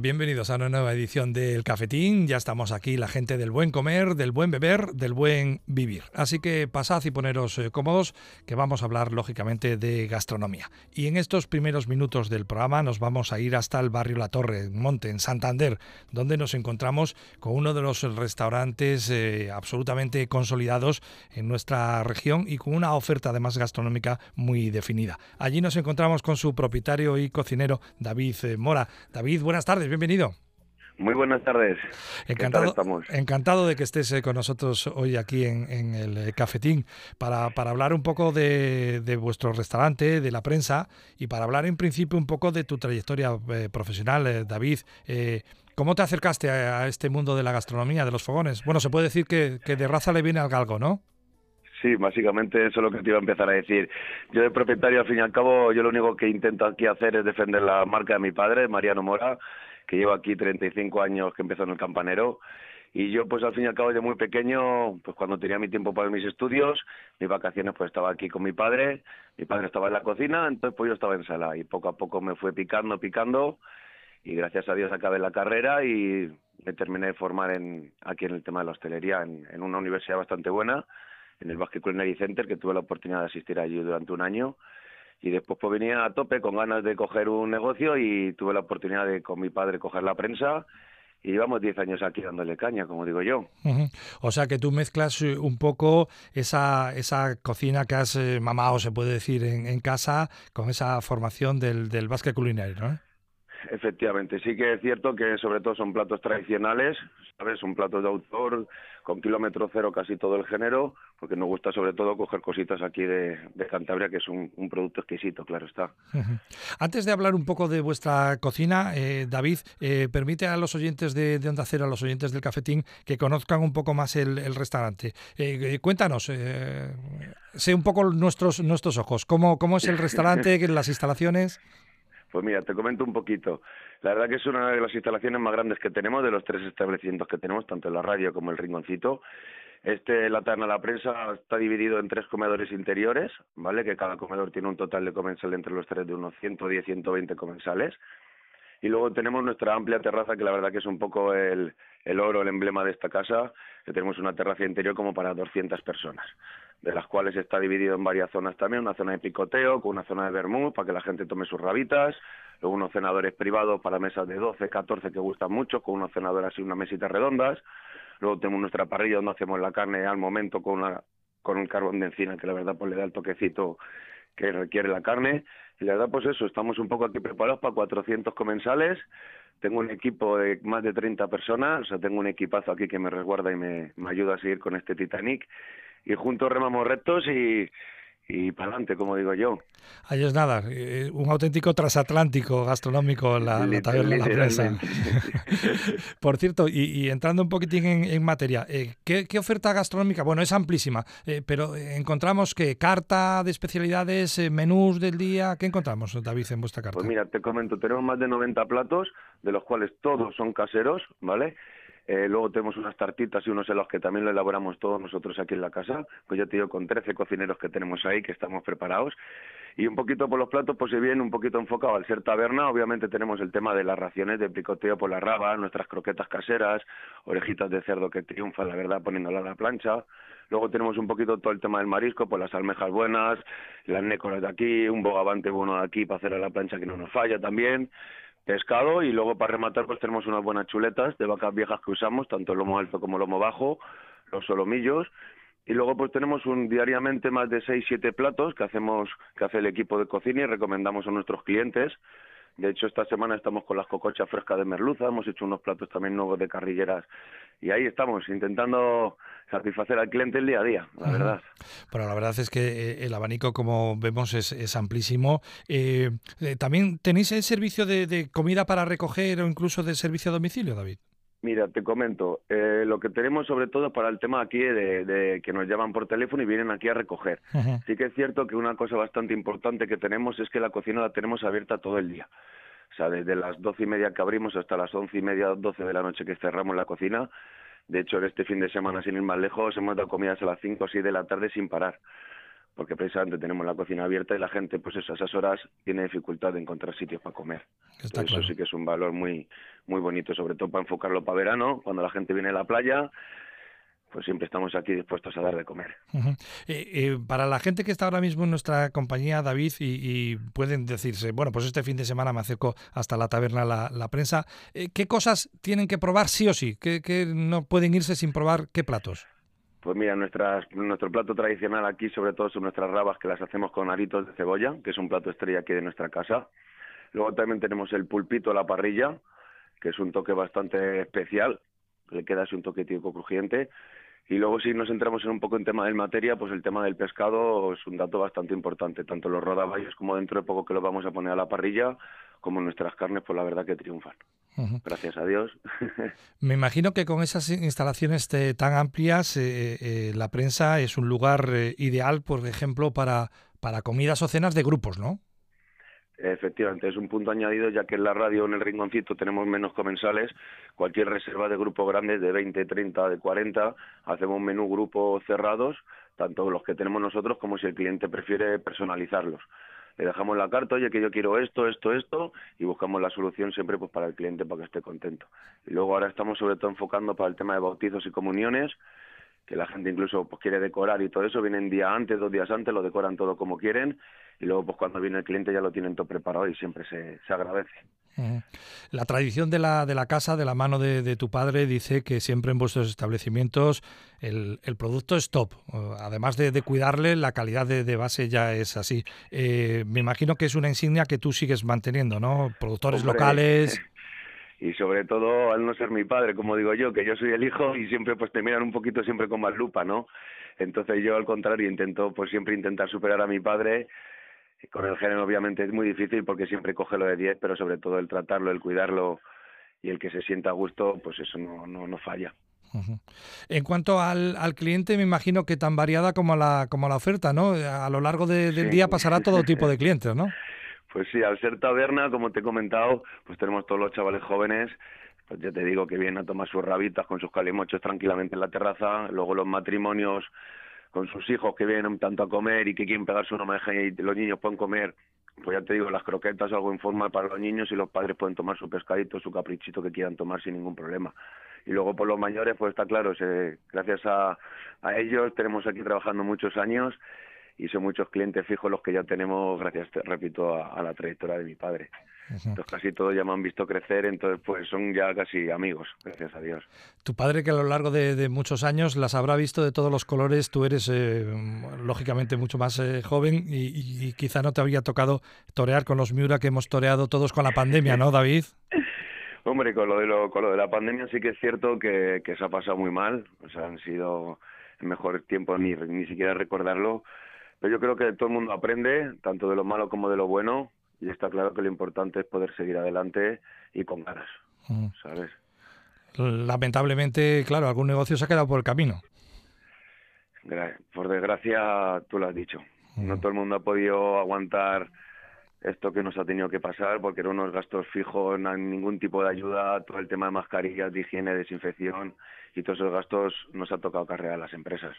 Bienvenidos a una nueva edición del Cafetín. Ya estamos aquí, la gente del buen comer, del buen beber, del buen vivir. Así que pasad y poneros eh, cómodos, que vamos a hablar lógicamente de gastronomía. Y en estos primeros minutos del programa nos vamos a ir hasta el barrio La Torre, en Monte, en Santander, donde nos encontramos con uno de los restaurantes eh, absolutamente consolidados en nuestra región y con una oferta además gastronómica muy definida. Allí nos encontramos con su propietario y cocinero, David eh, Mora. David, buenas tardes, bienvenido. Muy buenas tardes. Encantado, encantado de que estés eh, con nosotros hoy aquí en, el eh, cafetín para, para, hablar un poco de, vuestro restaurante, de la prensa y para hablar en principio un poco de tu trayectoria eh, profesional, David. ¿Cómo te acercaste a, este mundo de la gastronomía, de los fogones? Bueno, se puede decir que, que de raza le viene al galgo, ¿no? Sí, básicamente eso es lo que te iba a empezar a decir. Yo de propietario, al fin y al cabo, yo lo único que intento aquí hacer es defender la marca de mi padre, Mariano Mora, que lleva aquí 35 años que empezó en el campanero. Y yo, pues al fin y al cabo, de muy pequeño, pues cuando tenía mi tiempo para mis estudios, mis vacaciones, pues estaba aquí con mi padre. Mi padre estaba en la cocina, entonces pues yo estaba en sala. Y poco a poco me fue picando, picando. Y gracias a Dios acabé la carrera y me terminé de formar en, aquí en el tema de la hostelería en, en una universidad bastante buena en el Basque Culinary Center, que tuve la oportunidad de asistir allí durante un año. Y después pues venía a tope con ganas de coger un negocio y tuve la oportunidad de con mi padre coger la prensa y llevamos 10 años aquí dándole caña, como digo yo. O sea que tú mezclas eh, un poco esa, esa cocina que has eh, mamado, se puede decir, en, casa, con esa formación del, del Basque Culinary, ¿no? Efectivamente, sí que es cierto que sobre todo son platos tradicionales, ¿sabes? Son platos de autor, con kilómetro cero casi todo el género, porque nos gusta sobre todo coger cositas aquí de, Cantabria, que es un, producto exquisito, claro está. Antes de hablar un poco de vuestra cocina, eh, David, eh, permite a los oyentes de, de, Onda Cero, a los oyentes del Cafetín, que conozcan un poco más el, restaurante. Eh, cuéntanos, sé un poco nuestros, nuestros ojos, ¿cómo, cómo es el restaurante, las instalaciones? Pues mira, te comento un poquito. La verdad que es una de las instalaciones más grandes que tenemos, de los tres establecimientos que tenemos, tanto la radio como el rinconcito. Este, la La Prensa, está dividido en tres comedores interiores, ¿vale? Que cada comedor tiene un total de comensales entre los tres de unos 110, 120 comensales. Y luego tenemos nuestra amplia terraza, que la verdad que es un poco el, el oro, el emblema de esta casa, que tenemos una terraza interior como para 200 personas de las cuales está dividido en varias zonas también, una zona de picoteo, con una zona de vermut para que la gente tome sus rabitas, luego unos cenadores privados para mesas de 12, 14 que gustan mucho, con unos cenadores y unas mesitas redondas, luego tenemos nuestra parrilla donde hacemos la carne al momento con una con un carbón de encina que la verdad pues le da el toquecito que requiere la carne. Y la verdad pues eso, estamos un poco aquí preparados para 400 comensales, tengo un equipo de más de 30 personas, o sea, tengo un equipazo aquí que me resguarda y me, me ayuda a seguir con este Titanic y juntos remamos rectos y, y para adelante, como digo yo. Ahí es nada, eh, un auténtico transatlántico gastronómico la, la taberna La Presa. Por cierto, y, entrando un poquitín en, materia, eh, ¿qué, oferta gastronómica? Bueno, es amplísima, eh, pero encontramos que carta de especialidades, menús del día, ¿qué encontramos, David, en vuestra carta? Pues mira, te comento, tenemos más de 90 platos, de los cuales todos son caseros, ¿vale? Eh, luego tenemos unas tartitas y unos helados que también lo elaboramos todos nosotros aquí en la casa. Pues ya te digo, con 13 cocineros que tenemos ahí, que estamos preparados. Y un poquito por los platos, pues se viene un poquito enfocado al ser taberna. Obviamente tenemos el tema de las raciones de picoteo por la raba, nuestras croquetas caseras, orejitas de cerdo que triunfan, la verdad, poniéndola a la plancha. Luego tenemos un poquito todo el tema del marisco, pues las almejas buenas, las nécoras de aquí, un bogavante bueno de aquí para hacer a la plancha que no nos falla también pescado y luego para rematar pues tenemos unas buenas chuletas de vacas viejas que usamos, tanto el lomo alto como el lomo bajo, los solomillos. Y luego pues tenemos un diariamente más de seis siete platos que hacemos que hace el equipo de cocina y recomendamos a nuestros clientes de hecho, esta semana estamos con las cocochas frescas de merluza, hemos hecho unos platos también nuevos de carrilleras y ahí estamos intentando satisfacer al cliente el día a día, la verdad. Bueno, la verdad es que eh, el abanico, como vemos, es, amplísimo. Eh, eh, ¿También tenéis el servicio de, comida para recoger o incluso de servicio a domicilio, David? Mira, te comento, lo que tenemos sobre todo para el tema aquí de, que nos llaman por teléfono y vienen aquí a recoger. Sí que es cierto que una cosa bastante importante que tenemos es que la cocina la tenemos abierta todo el día. O sea, desde las doce y media que abrimos hasta las once y media, doce de la noche que cerramos la cocina. De hecho, en este fin de semana, sin ir más lejos, hemos dado comidas a las cinco o seis de la tarde sin parar porque precisamente tenemos la cocina abierta y la gente, pues eso, a esas horas tiene dificultad de encontrar sitios para comer. Eso sí que es un valor muy, muy bonito, sobre todo para enfocarlo para verano, cuando la gente viene a la playa, pues siempre estamos aquí dispuestos a dar de comer. Eh, eh, para la gente que está ahora mismo en nuestra compañía, David, y, pueden decirse, bueno, pues este fin de semana me acerco hasta la taberna La, la Prensa, eh, ¿qué cosas tienen que probar sí o sí? ¿Qué, ¿Qué, no pueden irse sin probar qué platos? Pues mira, nuestras, nuestro plato tradicional aquí sobre todo son nuestras rabas que las hacemos con aritos de cebolla, que es un plato estrella aquí de nuestra casa. Luego también tenemos el pulpito a la parrilla, que es un toque bastante especial, le queda así un toque típico crujiente. Y luego si nos entramos en un poco en tema del materia, pues el tema del pescado es un dato bastante importante, tanto los rodaballos como dentro de poco que los vamos a poner a la parrilla, como nuestras carnes, pues la verdad que triunfan. Gracias a Dios. Me imagino que con esas instalaciones tan amplias, eh, eh, la prensa es un lugar eh, ideal, por ejemplo, para, para comidas o cenas de grupos, ¿no? Efectivamente, es un punto añadido, ya que en la radio, en el rinconcito, tenemos menos comensales. Cualquier reserva de grupo grande, de 20, 30, de 40, hacemos un menú grupo cerrados, tanto los que tenemos nosotros como si el cliente prefiere personalizarlos. Le dejamos la carta, oye, que yo quiero esto, esto, esto, y buscamos la solución siempre pues para el cliente, para que esté contento. Y luego ahora estamos sobre todo enfocando para el tema de bautizos y comuniones, que la gente incluso pues quiere decorar y todo eso, vienen día antes, dos días antes, lo decoran todo como quieren y luego pues cuando viene el cliente ya lo tienen todo preparado y siempre se, se agradece. La tradición de la, de la casa, de la mano de, tu padre, dice que siempre en vuestros establecimientos el, el producto es top. Además de, cuidarle, la calidad de, base ya es así. Eh, me imagino que es una insignia que tú sigues manteniendo, ¿no? Productores locales. y sobre todo al no ser mi padre, como digo yo, que yo soy el hijo y siempre pues te miran un poquito siempre con más lupa, ¿no? Entonces yo al contrario intento pues siempre intentar superar a mi padre. Con el género obviamente es muy difícil porque siempre coge lo de 10, pero sobre todo el tratarlo, el cuidarlo y el que se sienta a gusto, pues eso no, no, no falla. En cuanto al, al, cliente, me imagino que tan variada como la, como la oferta, ¿no? A lo largo del día pasará todo tipo de clientes, ¿no? Pues sí, al ser taberna, como te he comentado, pues tenemos todos los chavales jóvenes, pues ya te digo que vienen a tomar sus rabitas con sus calimochos tranquilamente en la terraza, luego los matrimonios con sus hijos que vienen tanto a comer y que quieren pegarse una oreja y los niños pueden comer, pues ya te digo, las croquetas, algo informal para los niños y los padres pueden tomar su pescadito, su caprichito que quieran tomar sin ningún problema. Y luego por los mayores, pues está claro, se, gracias a, a ellos tenemos aquí trabajando muchos años y son muchos clientes fijos los que ya tenemos, gracias, repito, a, la trayectoria de mi padre. Entonces casi todos ya me han visto crecer, entonces pues son ya casi amigos, gracias a Dios. Tu padre que a lo largo de, muchos años las habrá visto de todos los colores, tú eres eh, lógicamente mucho más eh, joven y, quizá no te había tocado torear con los Miura que hemos toreado todos con la pandemia, ¿no, David? Hombre, con lo de, lo, con lo de la pandemia sí que es cierto que, que se ha pasado muy mal, o sea, han sido mejores tiempos ni, ni siquiera recordarlo, pero yo creo que todo el mundo aprende, tanto de lo malo como de lo bueno, y está claro que lo importante es poder seguir adelante y con ganas, ¿sabes? Lamentablemente, claro, algún negocio se ha quedado por el camino. Por desgracia, tú lo has dicho. No todo el mundo ha podido aguantar esto que nos ha tenido que pasar porque eran unos gastos fijos, no hay ningún tipo de ayuda, todo el tema de mascarillas, de higiene, desinfección y todos esos gastos nos ha tocado cargar a las empresas.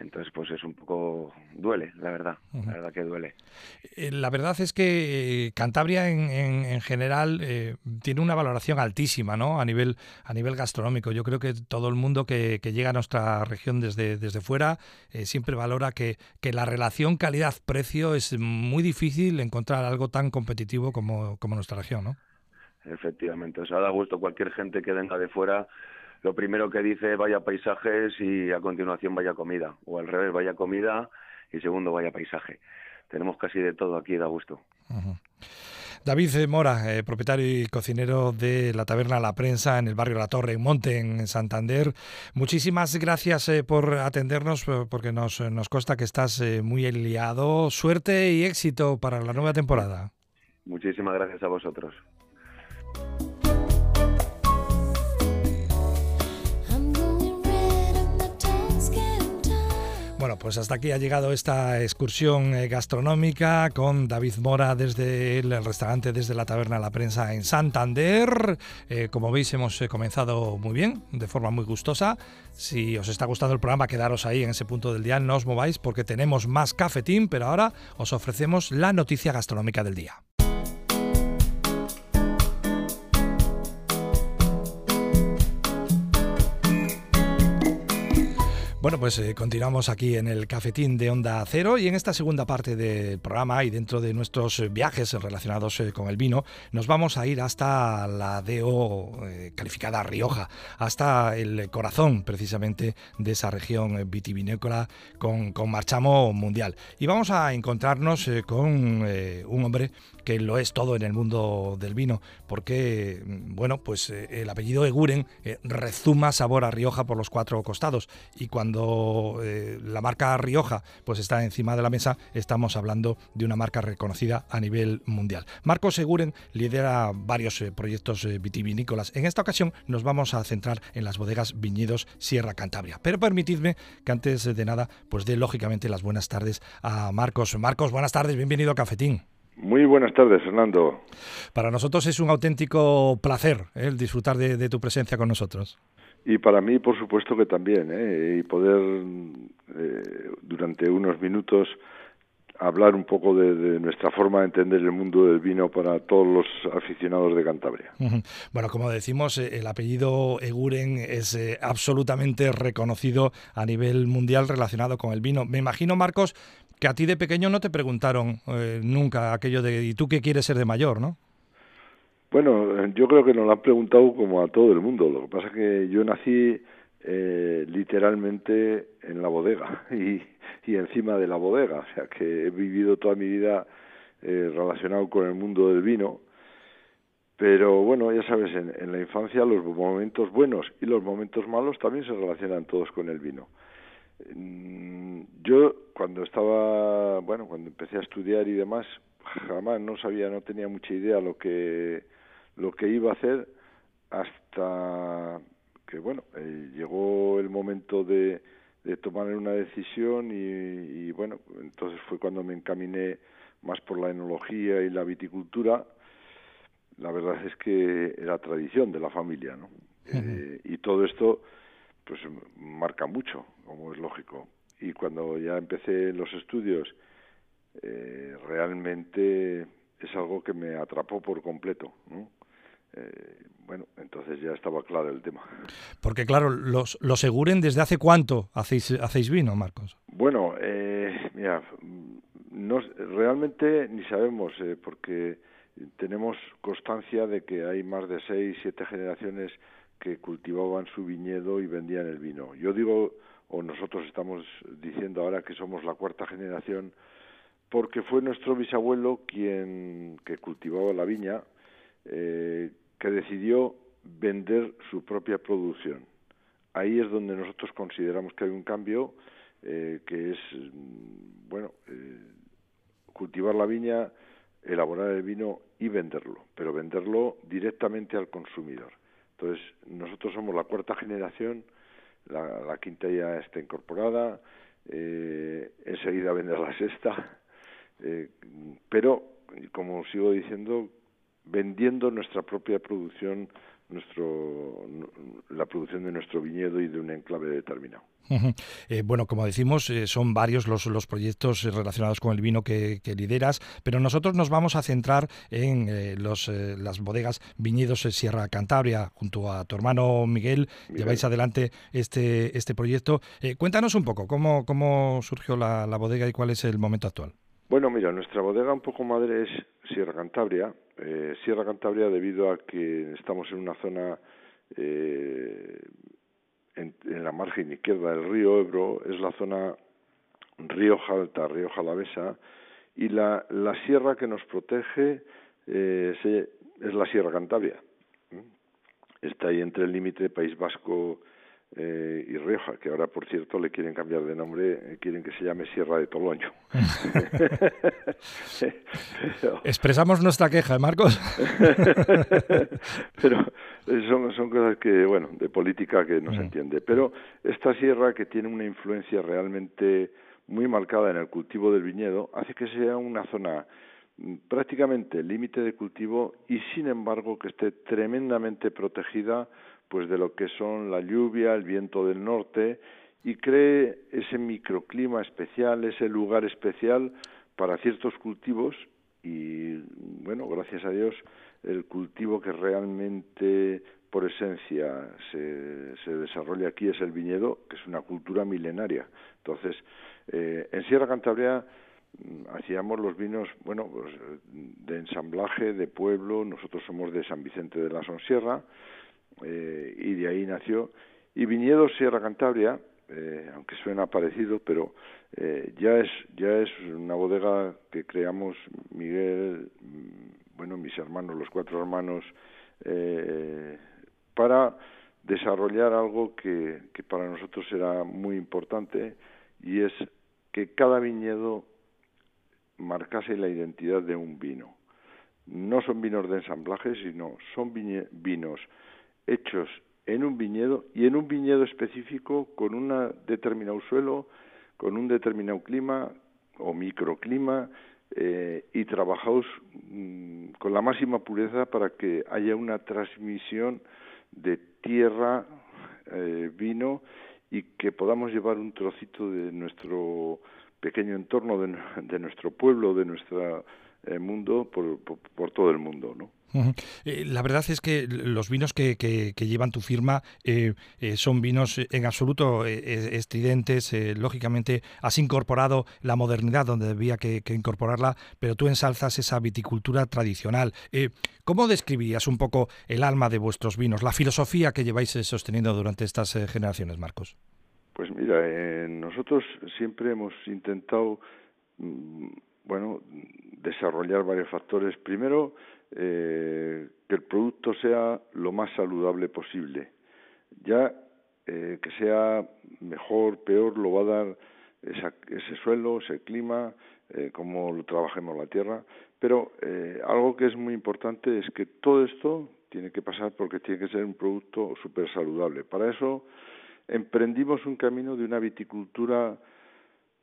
Entonces, pues es un poco duele, la verdad, la verdad que duele. Eh, la verdad es que eh, Cantabria en, en, general eh, tiene una valoración altísima, ¿no? A nivel a nivel gastronómico. Yo creo que todo el mundo que, que llega a nuestra región desde, desde fuera siempre valora que, que la relación calidad-precio es muy difícil encontrar algo tan competitivo como, como nuestra región, ¿no? Efectivamente, o sea, da gusto cualquier gente que venga de fuera lo primero que dice vaya paisajes y a continuación vaya comida, o al revés, vaya comida y segundo vaya paisaje. Tenemos casi de todo aquí, da gusto. David Mora, eh, propietario y cocinero de la taberna La Prensa en el barrio La Torre, en Monte, en Santander. Muchísimas gracias eh, por atendernos, porque nos, nos consta que estás eh, muy liado. Suerte y éxito para la nueva temporada. Muchísimas gracias a vosotros. Bueno, pues hasta aquí ha llegado esta excursión eh, gastronómica con David Mora desde el restaurante, desde la taberna La Prensa en Santander. Eh, como veis, hemos eh, comenzado muy bien, de forma muy gustosa. Si os está gustando el programa, quedaros ahí en ese punto del día, no os mováis porque tenemos más cafetín, pero ahora os ofrecemos la noticia gastronómica del día. Bueno, pues eh, continuamos aquí en el cafetín de Onda Cero y en esta segunda parte del programa y dentro de nuestros eh, viajes relacionados eh, con el vino, nos vamos a ir hasta la DO calificada Rioja, hasta el corazón precisamente de esa región vitivinícola con, con marchamo mundial. Y vamos a encontrarnos con un hombre que lo es todo en el mundo del vino, porque, mm, bueno, pues el apellido Eguren rezuma sabor a Rioja por los cuatro costados y cuando eh, la marca Rioja pues está encima de la mesa, estamos hablando de una marca reconocida a nivel mundial. Marco Seguren lidera varios eh, proyectos eh, vitivinícolas. En esta ocasión nos vamos a centrar en las bodegas Viñedos Sierra Cantabria. Pero permitidme que antes de nada, pues dé lógicamente las buenas tardes a Marcos. Marcos, buenas tardes, bienvenido a Cafetín. Muy buenas tardes, Fernando. Para nosotros es un auténtico placer el disfrutar de tu presencia con nosotros. Y para mí, por supuesto que también, ¿eh? y poder eh, durante unos minutos hablar un poco de, nuestra forma de entender el mundo del vino para todos los aficionados de Cantabria. Bueno, como decimos, eh, el apellido Eguren es eh, absolutamente reconocido a nivel mundial relacionado con el vino. Me imagino, Marcos, que a ti de pequeño no te preguntaron nunca aquello de ¿y tú qué quieres ser de mayor, no? Bueno, yo creo que nos lo han preguntado como a todo el mundo. Lo que pasa es que yo nací eh, literalmente en la bodega y, y, encima de la bodega. O sea, que he vivido toda mi vida eh, relacionado con el mundo del vino. Pero bueno, ya sabes, en, en, la infancia los momentos buenos y los momentos malos también se relacionan todos con el vino. Mm, yo cuando estaba, bueno, cuando empecé a estudiar y demás, jamás no sabía, no tenía mucha idea lo que lo que iba a hacer hasta que bueno eh, llegó el momento de, de tomar una decisión y, bueno entonces fue cuando me encaminé más por la enología y la viticultura. La verdad es que era tradición de la familia no eh, y todo esto pues marca mucho como es lógico y cuando ya empecé los estudios eh, realmente es algo que me atrapó por completo ¿no? Eh, bueno, entonces ya estaba claro el tema. Porque claro, los, los Seguren, ¿desde hace cuánto hacéis, hacéis vino, Marcos? Bueno, eh, mira, no, realmente ni sabemos, eh, porque tenemos constancia de que hay más de seis, siete generaciones que cultivaban su viñedo y vendían el vino. Yo digo, o nosotros estamos diciendo ahora que somos la cuarta generación, porque fue nuestro bisabuelo quien que cultivaba la viña, eh, que decidió vender su propia producción. Ahí es donde nosotros consideramos que hay un cambio, eh, que es, mm, bueno, eh, cultivar la viña, elaborar el vino y venderlo, pero venderlo directamente al consumidor. Entonces, nosotros somos la cuarta generación, la, quinta ya está incorporada, eh, enseguida vender la sexta, eh, pero, como sigo diciendo, vendiendo nuestra propia producción, nuestro, la producción de nuestro viñedo y de un enclave determinado. Eh, bueno, como decimos, eh, son varios los, los proyectos relacionados con el vino que, lideras, pero nosotros nos vamos a centrar en eh, los, las bodegas Viñedos Sierra Cantabria. Junto a tu hermano Miguel, lleváis adelante este, este proyecto. cuéntanos un poco cómo, cómo surgió la, la bodega y cuál es el momento actual. Bueno, mira, nuestra bodega un poco madre es Sierra Cantabria. Eh, Sierra Cantabria debido a que estamos en una zona eh, en, la margen izquierda del río Ebro, es la zona Rioja Alta, Rioja Jalavesa, y la, la sierra que nos protege eh, es la Sierra Cantabria. Está ahí entre el límite País Vasco eh, y Rioja, que ahora por cierto le quieren cambiar de nombre, eh, quieren que se llame Sierra de Toloño. Expresamos nuestra queja, ¿eh, Marcos. Pero son, son cosas que, bueno, de política que no se entiende. Pero esta sierra que tiene una influencia realmente muy marcada en el cultivo del viñedo hace que sea una zona mm, prácticamente límite de cultivo y sin embargo que esté tremendamente protegida pues de lo que son la lluvia, el viento del norte y cree ese microclima especial, ese lugar especial para ciertos cultivos y bueno, gracias a Dios el cultivo que realmente por esencia se, se desarrolla aquí es el viñedo, que es una cultura milenaria. Entonces, eh, en Sierra Cantabria mm, hacíamos los vinos, bueno, pues de ensamblaje, de pueblo, nosotros somos de San Vicente de la Sonsierra, eh, y de ahí nació. Y Viñedos Sierra Cantabria, eh, aunque suena parecido, pero eh, ya es ya es una bodega que creamos Miguel, mm, bueno, mis hermanos, los cuatro hermanos, eh, para desarrollar algo que, que para nosotros era muy importante y es que cada viñedo marcase la identidad de un vino. No son vinos de ensamblaje, sino son vinos hechos en un viñedo y en un viñedo específico con un determinado suelo, con un determinado clima o microclima eh, y trabajados mm, con la máxima pureza para que haya una transmisión de tierra, eh, vino y que podamos llevar un trocito de nuestro pequeño entorno, de, nuestro pueblo, de nuestro eh, mundo por, por todo el mundo, ¿no? Eh, la verdad es que los vinos que, que, llevan tu firma eh, eh, son vinos en absoluto estridentes. lógicamente has incorporado la modernidad donde debía que, incorporarla, pero tú ensalzas esa viticultura tradicional. ¿Cómo describirías un poco el alma de vuestros vinos, la filosofía que lleváis sosteniendo durante estas generaciones, Marcos? Pues mira, nosotros siempre hemos intentado, mm, bueno, desarrollar varios factores. Primero, eh, que el producto sea lo más saludable posible. Ya eh, que sea mejor, peor, lo va a dar ese suelo, ese clima, eh, cómo lo trabajemos la tierra. Pero eh, algo que es muy importante es que todo esto tiene que pasar porque tiene que ser un producto súper saludable. Para eso emprendimos un camino de una viticultura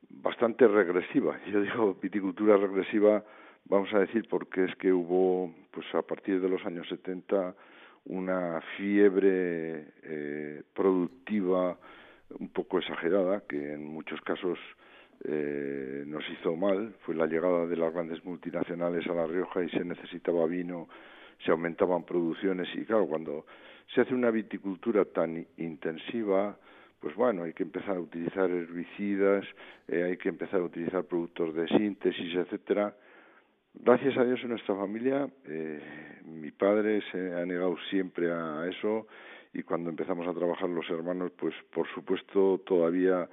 bastante regresiva. Yo digo viticultura regresiva vamos a decir porque es que hubo pues a partir de los años 70 una fiebre eh, productiva un poco exagerada que en muchos casos eh, nos hizo mal. Fue la llegada de las grandes multinacionales a La Rioja y se necesitaba vino se aumentaban producciones y claro cuando se hace una viticultura tan intensiva pues bueno, hay que empezar a utilizar herbicidas, eh, hay que empezar a utilizar productos de síntesis, etcétera, Gracias a Dios en nuestra familia, eh, mi padre se ha negado siempre a eso y cuando empezamos a trabajar los hermanos, pues por supuesto todavía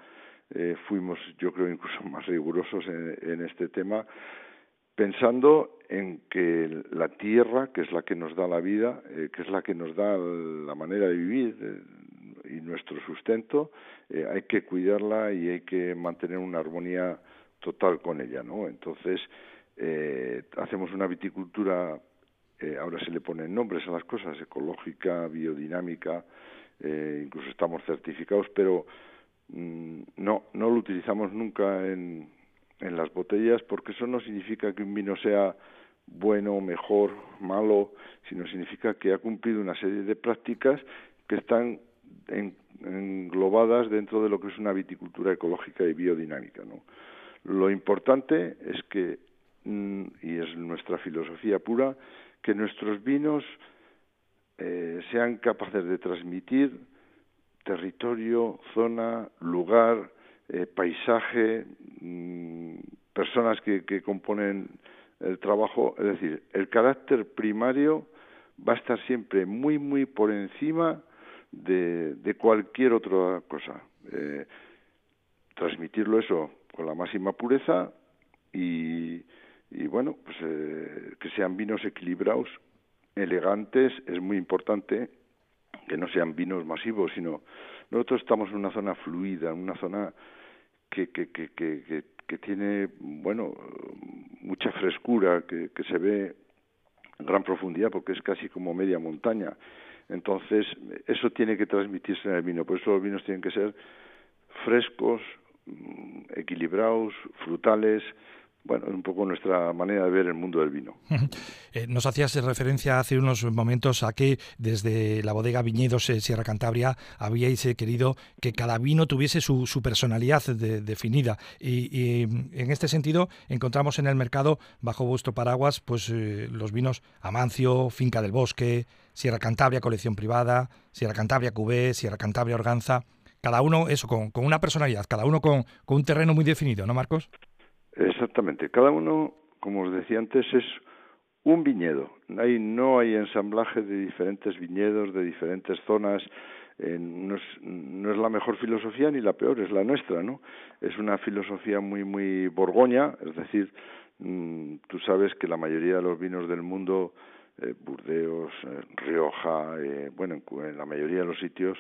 eh, fuimos, yo creo, incluso más rigurosos en, este tema, pensando en que la tierra, que es la que nos da la vida, eh, que es la que nos da la manera de vivir y nuestro sustento, hay que cuidarla y hay que mantener una armonía total con ella, ¿no? Entonces, eh, hacemos una viticultura, eh, ahora se le ponen nombres a las cosas, ecológica, biodinámica, eh, incluso estamos certificados, pero mm, no, no lo utilizamos nunca en, en las botellas porque eso no significa que un vino sea bueno, mejor, malo, sino significa que ha cumplido una serie de prácticas que están englobadas dentro de lo que es una viticultura ecológica y biodinámica. ¿no? Lo importante es que y es nuestra filosofía pura, que nuestros vinos eh, sean capaces de transmitir territorio, zona, lugar, eh, paisaje, mm, personas que, que componen el trabajo, es decir, el carácter primario va a estar siempre muy, muy por encima de, de cualquier otra cosa. Eh, transmitirlo eso con la máxima pureza y, y bueno, pues eh, que sean vinos equilibrados, elegantes, es muy importante que no sean vinos masivos, sino nosotros estamos en una zona fluida, en una zona que, que, que, que, que tiene, bueno, mucha frescura, que, que se ve en gran profundidad porque es casi como media montaña. Entonces, eso tiene que transmitirse en el vino. Por eso los vinos tienen que ser frescos, mm, equilibrados, frutales, bueno, un poco nuestra manera de ver el mundo del vino. Eh, nos hacías referencia hace unos momentos a que desde la bodega Viñedos eh, Sierra Cantabria habíais eh, querido que cada vino tuviese su, personalidad definida y, en este sentido encontramos en el mercado bajo vuestro paraguas pues los vinos Amancio, Finca del Bosque, Sierra Cantabria Colección Privada, Sierra Cantabria Cubé, Sierra Cantabria Organza, cada uno eso con, una personalidad, cada uno con un terreno muy definido, ¿no Marcos? Exactamente. Cada uno, como os decía antes, es un viñedo. Hay, no hay ensamblaje de diferentes viñedos, de diferentes zonas. Eh, no, es, no, es, la mejor filosofía ni la peor, es la nuestra, ¿no? Es una filosofía muy, muy borgoña, es decir, mm, tú sabes que la mayoría de los vinos del mundo, eh, Burdeos, eh, Rioja, bueno, en, la mayoría de los sitios,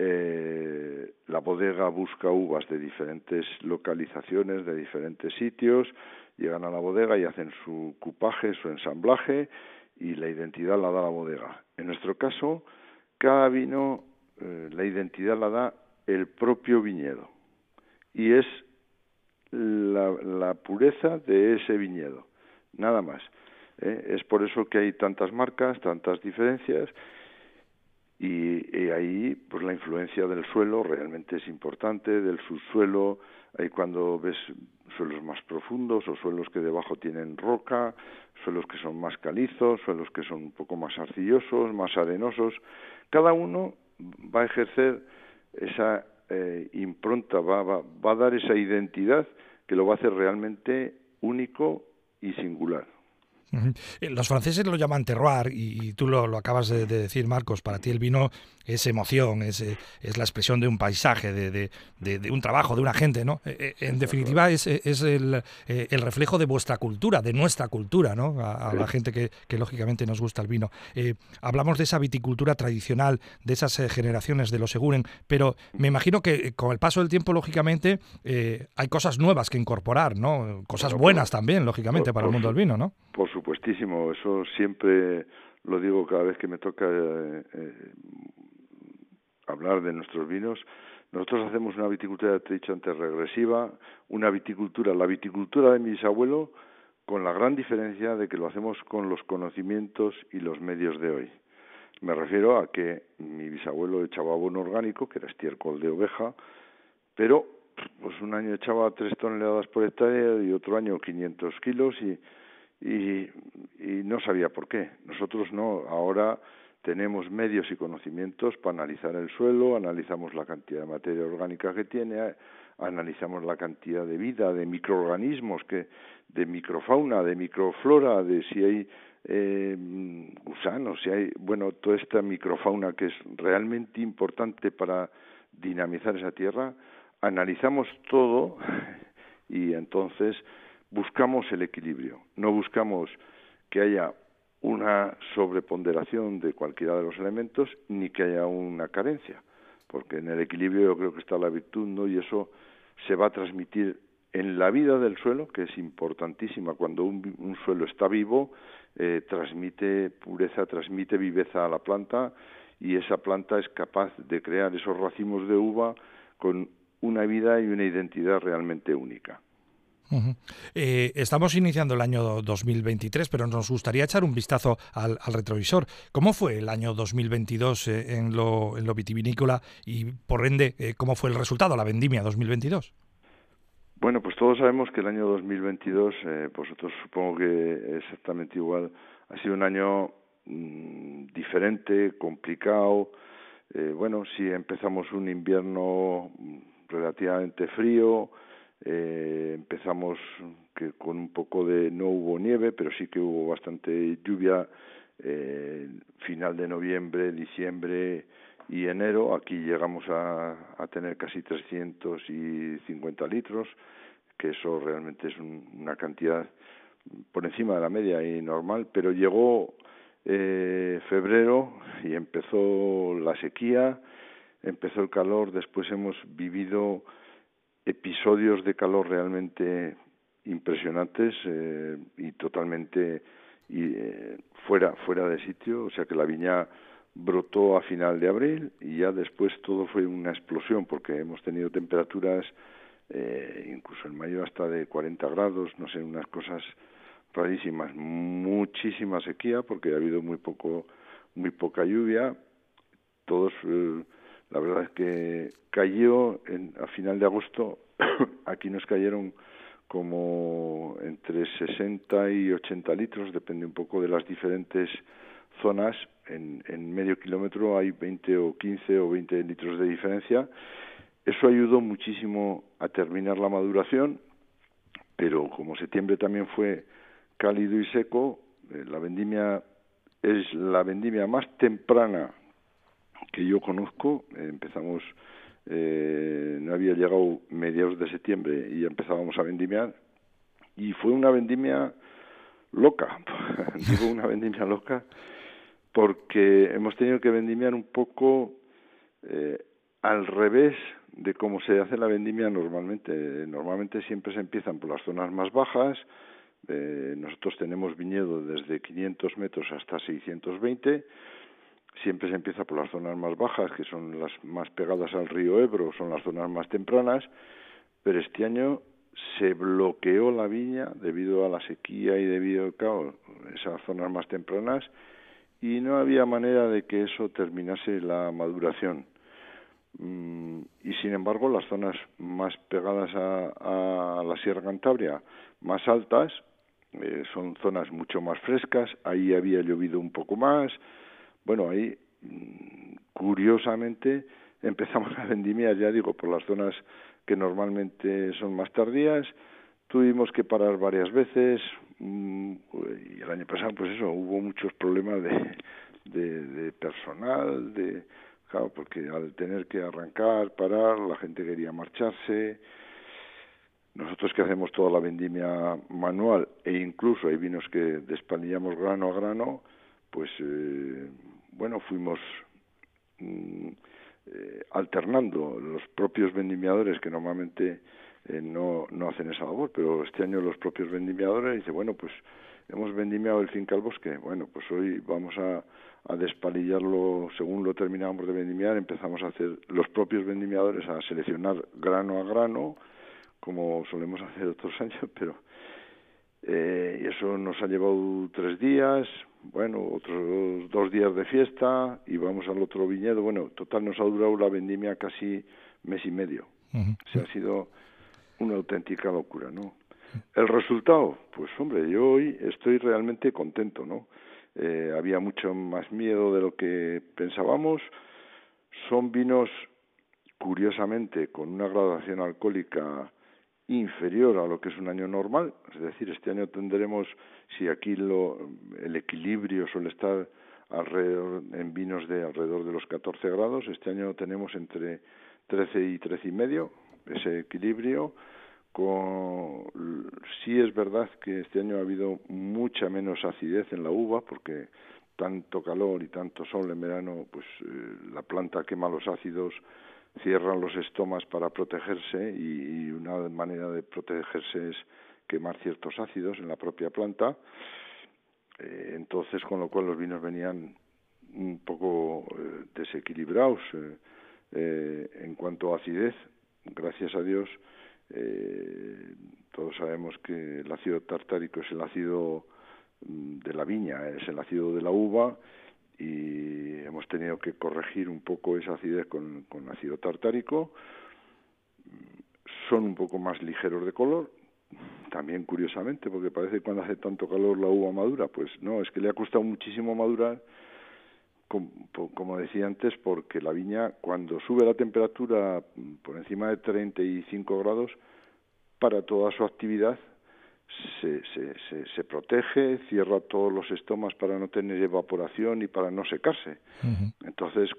eh, la bodega busca uvas de diferentes localizaciones, de diferentes sitios, llegan a la bodega y hacen su cupaje, su ensamblaje y la identidad la da la bodega. En nuestro caso, cada vino, eh, la identidad la da el propio viñedo y es la, la pureza de ese viñedo, nada más. ¿eh? Es por eso que hay tantas marcas, tantas diferencias y, ahí pues la influencia del suelo realmente es importante, del subsuelo, ahí cuando ves suelos más profundos o suelos que debajo tienen roca, suelos que son más calizos, suelos que son un poco más arcillosos, más arenosos, cada uno va a ejercer esa eh, impronta, va, va, va a dar esa identidad que lo va a hacer realmente único y singular. Eh, los franceses lo llaman terroir y, tú lo, acabas de, decir, Marcos. Para ti el vino es emoción, es, eh, es la expresión de un paisaje, de, de, un trabajo, de una gente, ¿no? Eh, en definitiva es, es el, el, reflejo de vuestra cultura, de nuestra cultura, ¿no? A, la gente que, que, lógicamente nos gusta el vino. hablamos de esa viticultura tradicional, de esas generaciones de los Seguren, pero me imagino que con el paso del tiempo, lógicamente, hay cosas nuevas que incorporar, ¿no? Cosas buenas también, lógicamente, para el mundo del vino, ¿no? Por supuestísimo, eso siempre lo digo cada vez que me toca eh, eh, hablar de nuestros vinos. Nosotros hacemos una viticultura, te he dicho antes, regresiva, una viticultura, la viticultura de mi bisabuelo, con la gran diferencia de que lo hacemos con los conocimientos y los medios de hoy. Me refiero a que mi bisabuelo echaba abono orgánico, que era estiércol de oveja, pero pues un año echaba tres toneladas por hectárea y otro año 500 kilos y y, y no sabía por qué. Nosotros no, ahora tenemos medios y conocimientos para analizar el suelo, analizamos la cantidad de materia orgánica que tiene, analizamos la cantidad de vida, de microorganismos, que, de microfauna, de microflora, de si hay eh, gusanos, si hay, bueno, toda esta microfauna que es realmente importante para dinamizar esa tierra, analizamos todo y entonces buscamos el equilibrio, no buscamos que haya una sobreponderación de cualquiera de los elementos ni que haya una carencia, porque en el equilibrio yo creo que está la virtud, ¿no? Y eso se va a transmitir en la vida del suelo, que es importantísima. Cuando un, suelo está vivo, eh, transmite pureza, transmite viveza a la planta y esa planta es capaz de crear esos racimos de uva con una vida y una identidad realmente única. Eh, estamos iniciando el año 2023, pero nos gustaría echar un vistazo al, retrovisor. ¿Cómo fue el año 2022 eh, en, lo, en lo vitivinícola y, por ende, eh, cómo fue el resultado, la vendimia 2022? Bueno, pues todos sabemos que el año 2022, vosotros supongo que exactamente igual, ha sido un año mm, diferente, complicado. bueno, si empezamos un invierno mm, relativamente frío, eh, empezamos que con un poco de no hubo nieve, pero sí que hubo bastante lluvia eh, final de noviembre, diciembre y enero. Aquí llegamos a, a tener casi 350 litros, que eso realmente es una cantidad por encima de la media y normal, pero llegó eh, febrero y empezó la sequía, empezó el calor, después hemos vivido episodios de calor realmente impresionantes eh, y totalmente y, eh, fuera fuera de sitio, o sea que la viña brotó a final de abril y ya después todo fue una explosión porque hemos tenido temperaturas eh, incluso en mayo hasta de 40 grados, no sé, unas cosas rarísimas, muchísima sequía porque ha habido muy poco muy poca lluvia, todos eh, la verdad es que cayó en, a final de agosto aquí nos cayeron como entre 60 y 80 litros, depende un poco de las diferentes zonas. En, en medio kilómetro hay 20 o 15 o 20 litros de diferencia. Eso ayudó muchísimo a terminar la maduración, pero como septiembre también fue cálido y seco, eh, la vendimia es la vendimia más temprana que yo conozco. empezamos eh, no había llegado mediados de septiembre y empezábamos a vendimiar y fue una vendimia loca, digo una vendimia loca porque hemos tenido que vendimiar un poco eh, al revés de cómo se hace la vendimia normalmente. Normalmente siempre se empiezan por las zonas más bajas, eh, nosotros tenemos viñedo desde 500 metros hasta 620, siempre se empieza por las zonas más bajas, que son las más pegadas al río Ebro, son las zonas más tempranas, pero este año se bloqueó la viña debido a la sequía y debido a esas zonas más tempranas y no había manera de que eso terminase la maduración. Mm, y sin embargo, las zonas más pegadas a, la Sierra Cantabria, más altas, eh, son zonas mucho más frescas, ahí había llovido un poco más, bueno, ahí, mm, curiosamente, empezamos a vendimiar, ya digo, por las zonas que normalmente son más tardías. Tuvimos que parar varias veces mm, y el año pasado, pues eso, hubo muchos problemas de, de, personal, de claro, porque al tener que arrancar, parar, la gente quería marcharse. Nosotros que hacemos toda la vendimia manual e incluso hay vinos que despalillamos grano a grano, pues eh, bueno, fuimos mm, eh, alternando los propios vendimiadores que normalmente eh, no, no hacen esa labor, pero este año los propios vendimiadores dicen, bueno, pues hemos vendimiado el finca al bosque, bueno, pues hoy vamos a, a despalillarlo según lo terminamos de vendimiar, empezamos a hacer los propios vendimiadores a seleccionar grano a grano, como solemos hacer otros años, pero eh, eso nos ha llevado tres días, bueno, otros dos días de fiesta y vamos al otro viñedo. Bueno, total nos ha durado la vendimia casi mes y medio. O sea, ha sido una auténtica locura, ¿no? El resultado, pues hombre, yo hoy estoy realmente contento, ¿no? Eh, había mucho más miedo de lo que pensábamos. Son vinos, curiosamente, con una graduación alcohólica inferior a lo que es un año normal, es decir, este año tendremos, si aquí lo, el equilibrio suele estar alrededor en vinos de alrededor de los 14 grados, este año tenemos entre 13 y 13 y medio ese equilibrio. Con, sí es verdad que este año ha habido mucha menos acidez en la uva porque tanto calor y tanto sol en verano, pues eh, la planta quema los ácidos cierran los estomas para protegerse y, una manera de protegerse es quemar ciertos ácidos en la propia planta. Eh, entonces, con lo cual los vinos venían un poco eh, desequilibrados eh, en cuanto a acidez. Gracias a Dios, todos sabemos que el ácido tartárico es el ácido mm, de la viña, es el ácido de la uva y hemos tenido que corregir un poco esa acidez con, con ácido tartárico. Son un poco más ligeros de color, también curiosamente, porque parece que cuando hace tanto calor la uva madura, pues no, es que le ha costado muchísimo madurar, como, decía antes, porque la viña cuando sube la temperatura por encima de 35 grados, para toda su actividad se, se, se, se, protege, cierra todos los estomas para no tener evaporación y para no secarse. Entonces,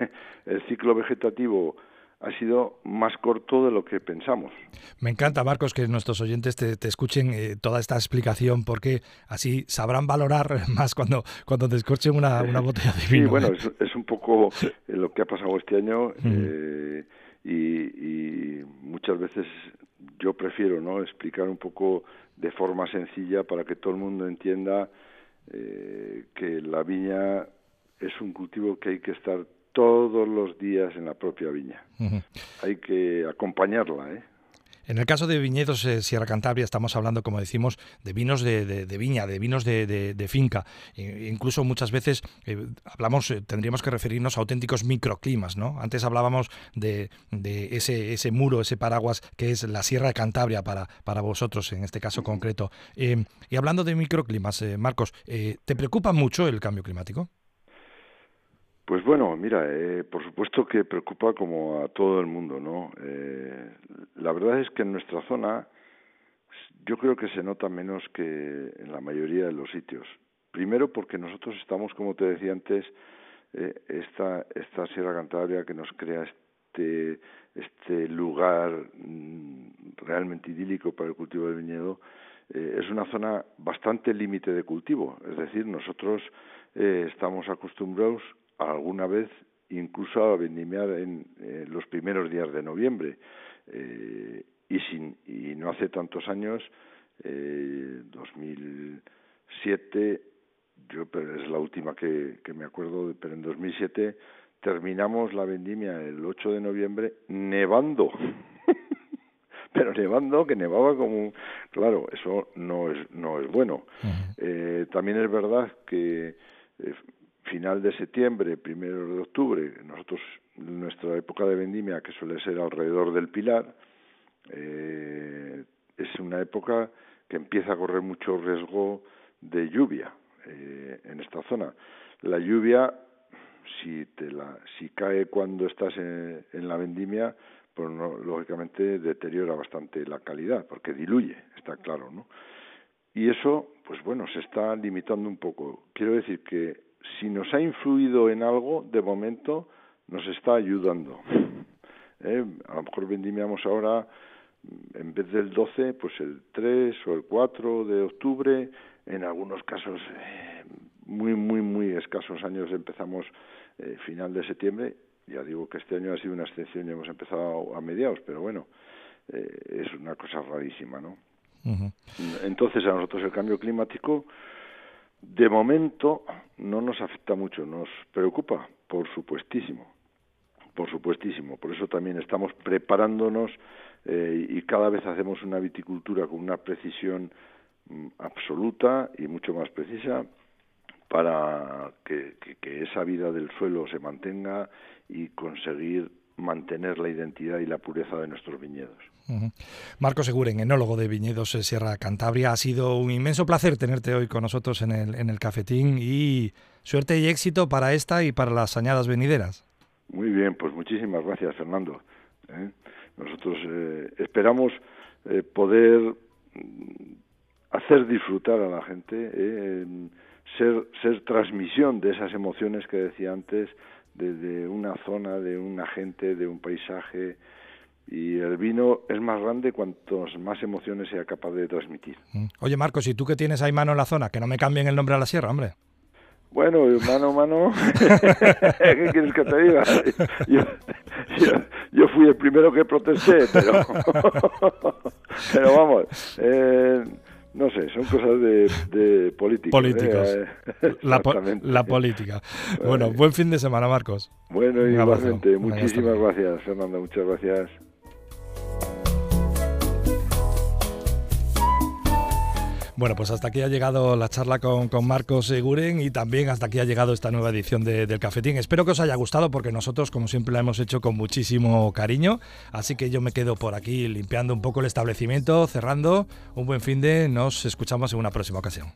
el ciclo vegetativo ha sido más corto de lo que pensamos. Me encanta, Marcos, que nuestros oyentes te, escuchen eh, toda esta explicación, porque así sabrán valorar más cuando, cuando te escuchen una, botella de vino. Sí, bueno, ¿eh? es, un poco lo que ha pasado este año y, muchas veces yo prefiero no explicar un poco de forma sencilla para que todo el mundo entienda que la viña es un cultivo que hay que estar todos los días en la propia viña. Hay que acompañarla, ¿eh? En el caso de viñedos eh, Sierra Cantabria estamos hablando, como decimos, de vinos de, viña, de vinos de, finca. E incluso muchas veces eh, hablamos, eh, tendríamos que referirnos a auténticos microclimas, ¿no? Antes hablábamos de, ese, ese, muro, ese paraguas que es la Sierra de Cantabria para, para vosotros, en este caso concreto. y hablando de microclimas, Marcos, ¿te preocupa mucho el cambio climático? Pues bueno, mira, eh, por supuesto que preocupa como a todo el mundo, ¿no? Eh, la verdad es que en nuestra zona yo creo que se nota menos que en la mayoría de los sitios. Primero porque nosotros estamos, como te decía antes, eh, esta, esta Sierra Cantabria que nos crea este, este lugar mm, realmente idílico para el cultivo del viñedo, eh, es una zona bastante límite de cultivo. Es decir, nosotros eh, estamos acostumbrados alguna vez incluso a vendimiar en eh, los primeros días de noviembre. Eh, y, sin, y no hace tantos años, eh, 2007, yo pero es la última que, que me acuerdo, pero en 2007 terminamos la vendimia el 8 de noviembre nevando. pero nevando, que nevaba como... Claro, eso no es, no es bueno. eh, también es verdad que eh, final de septiembre, primero de octubre, nosotros, nuestra época de vendimia, que suele ser alrededor del Pilar, eh, es una época que empieza a correr mucho riesgo de lluvia eh, en esta zona. La lluvia, si, te la, si cae cuando estás en, la vendimia, pues lógicamente deteriora bastante la calidad, porque diluye, está claro, ¿no? Y eso, pues bueno, se está limitando un poco. Quiero decir que si nos ha influido en algo, de momento nos está ayudando. ¿Eh? A lo mejor vendimiamos ahora, en vez del 12, pues el 3 o el 4 de octubre. En algunos casos, eh, muy, muy, muy escasos años, empezamos eh, final de septiembre. Ya digo que este año ha sido una excepción y hemos empezado a mediados, pero bueno, eh, es una cosa rarísima, ¿no? Entonces, a nosotros el cambio climático de momento no nos afecta mucho, nos preocupa, por supuestísimo, por supuestísimo. Por eso también estamos preparándonos eh, y cada vez hacemos una viticultura con una precisión mm, absoluta y mucho más precisa para que, esa vida del suelo se mantenga y conseguir mantener la identidad y la pureza de nuestros viñedos. Marco Seguren, enólogo de Viñedos Sierra Cantabria, ha sido un inmenso placer tenerte hoy con nosotros en el, en el cafetín y suerte y éxito para esta y para las añadas venideras. Muy bien, pues muchísimas gracias Fernando. ¿eh? Nosotros eh, esperamos eh, poder mm, hacer disfrutar a la gente, ser, ser transmisión de esas emociones que decía antes, de, una zona, de una gente, de un paisaje. Y el vino es más grande cuantos más emociones sea capaz de transmitir. Mm. Oye, Marcos, ¿y tú que tienes ahí mano en la zona? Que no me cambien el nombre a la sierra, hombre. Bueno, mano mano, ¿qué quieres que te diga? Yo, fui el primero que protesté, pero, pero vamos, eh, no sé, son cosas de, de política. Políticos. ¿eh? la, la, política. Bueno, buen fin de semana, Marcos. Bueno, igualmente. Muchísimas gracias, Fernando. Muchas gracias. Bueno, pues hasta aquí ha llegado la charla con, Marcos Seguren y también hasta aquí ha llegado esta nueva edición del Cafetín. Espero que os haya gustado porque nosotros, como siempre, la hemos hecho con muchísimo cariño. Así que yo me quedo por aquí limpiando un poco el establecimiento, cerrando. Un buen fin de. Nos escuchamos en una próxima ocasión.